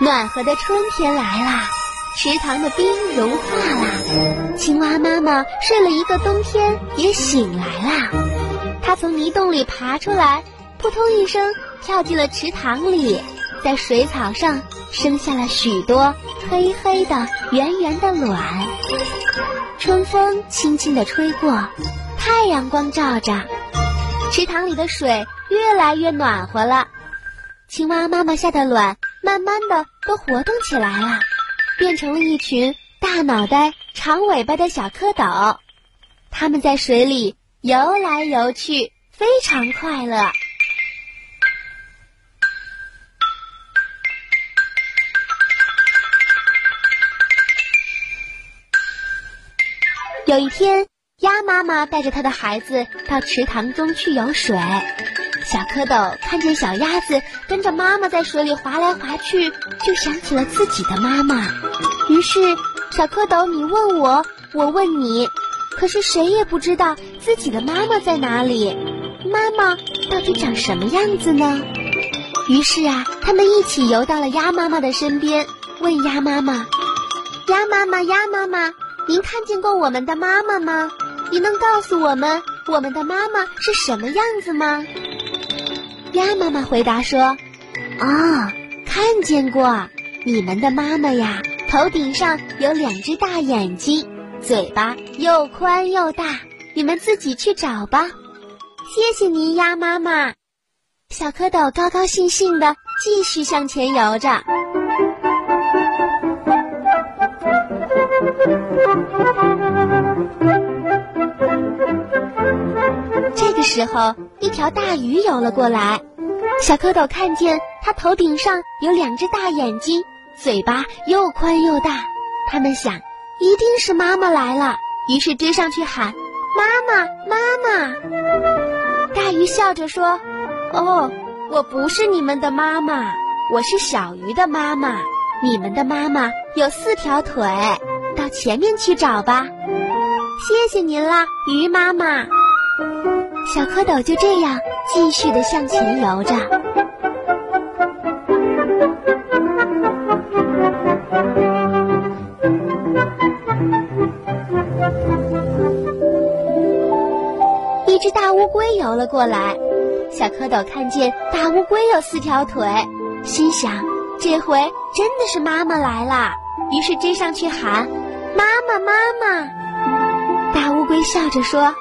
暖和的春天来了，池塘的冰融化了，青蛙妈妈睡了一个冬天也醒来了。它从泥洞里爬出来，扑通一声跳进了池塘里，在水草上生下了许多黑黑的、圆圆的卵。春风轻轻地吹过，太阳光照着，池塘里的水越来越暖和了。青蛙妈妈下的卵。慢慢的都活动起来了，变成了一群大脑袋、长尾巴的小蝌蚪。它们在水里游来游去，非常快乐。有一天，鸭妈妈带着它的孩子到池塘中去游水。小蝌蚪看见小鸭子跟着妈妈在水里划来划去，就想起了自己的妈妈。于是，小蝌蚪你问我，我问你，可是谁也不知道自己的妈妈在哪里。妈妈到底长什么样子呢？于是啊，他们一起游到了鸭妈妈的身边，问鸭妈妈：“鸭妈妈，鸭妈妈，您看见过我们的妈妈吗？您能告诉我们我们的妈妈是什么样子吗？”鸭妈妈回答说：“哦，看见过，你们的妈妈呀，头顶上有两只大眼睛，嘴巴又宽又大，你们自己去找吧。”谢谢您，鸭妈妈。小蝌蚪高高兴兴的继续向前游着。时候，一条大鱼游了过来。小蝌蚪看见它头顶上有两只大眼睛，嘴巴又宽又大。他们想，一定是妈妈来了，于是追上去喊：“妈妈，妈妈！”大鱼笑着说：“哦，我不是你们的妈妈，我是小鱼的妈妈。你们的妈妈有四条腿，到前面去找吧。”谢谢您啦，鱼妈妈。小蝌蚪就这样继续的向前游着。一只大乌龟游了过来，小蝌蚪看见大乌龟有四条腿，心想这回真的是妈妈来了，于是追上去喊：“妈妈，妈妈！”大乌龟笑着说：“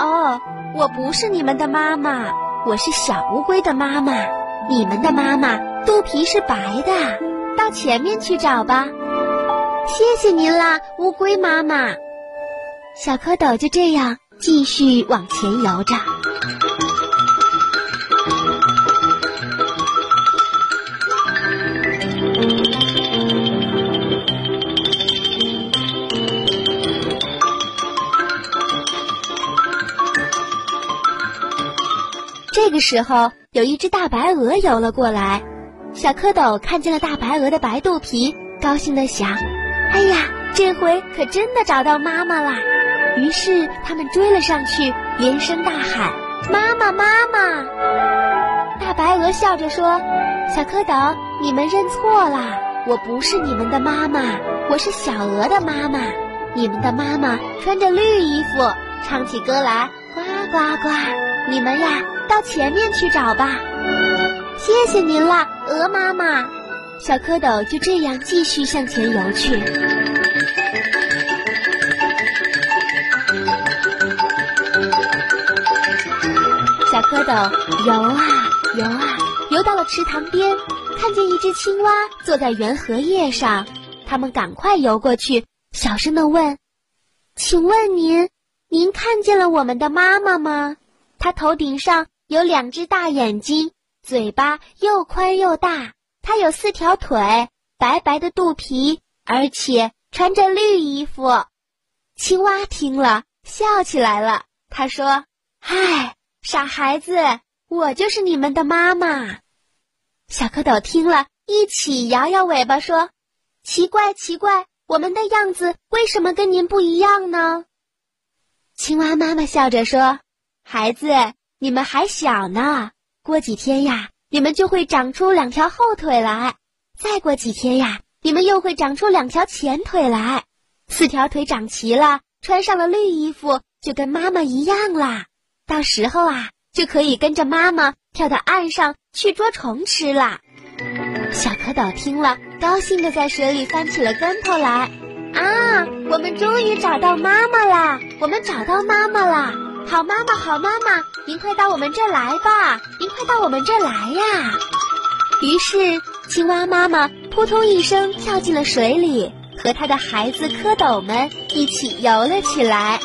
哦。”我不是你们的妈妈，我是小乌龟的妈妈。你们的妈妈肚皮是白的，到前面去找吧。谢谢您啦，乌龟妈妈。小蝌蚪就这样继续往前游着。这个时候，有一只大白鹅游了过来。小蝌蚪看见了大白鹅的白肚皮，高兴地想：“哎呀，这回可真的找到妈妈啦！”于是他们追了上去，连声大喊：“妈妈，妈妈！”大白鹅笑着说：“小蝌蚪，你们认错啦，我不是你们的妈妈，我是小鹅的妈妈。你们的妈妈穿着绿衣服，唱起歌来呱呱呱。你们呀。”到前面去找吧，谢谢您了，鹅妈妈。小蝌蚪就这样继续向前游去。小蝌蚪游啊游啊，游到了池塘边，看见一只青蛙坐在圆荷叶上。他们赶快游过去，小声的问：“请问您，您看见了我们的妈妈吗？她头顶上……”有两只大眼睛，嘴巴又宽又大。它有四条腿，白白的肚皮，而且穿着绿衣服。青蛙听了，笑起来了。他说：“嗨，傻孩子，我就是你们的妈妈。”小蝌蚪听了一起摇摇尾巴说：“奇怪，奇怪，我们的样子为什么跟您不一样呢？”青蛙妈妈笑着说：“孩子。”你们还小呢，过几天呀，你们就会长出两条后腿来。再过几天呀，你们又会长出两条前腿来，四条腿长齐了，穿上了绿衣服，就跟妈妈一样啦。到时候啊，就可以跟着妈妈跳到岸上去捉虫吃了。小蝌蚪听了，高兴的在水里翻起了跟头来。啊，我们终于找到妈妈啦！我们找到妈妈啦！好妈妈，好妈妈，您快到我们这来吧！您快到我们这来呀！于是，青蛙妈妈扑通一声跳进了水里，和它的孩子蝌蚪们一起游了起来。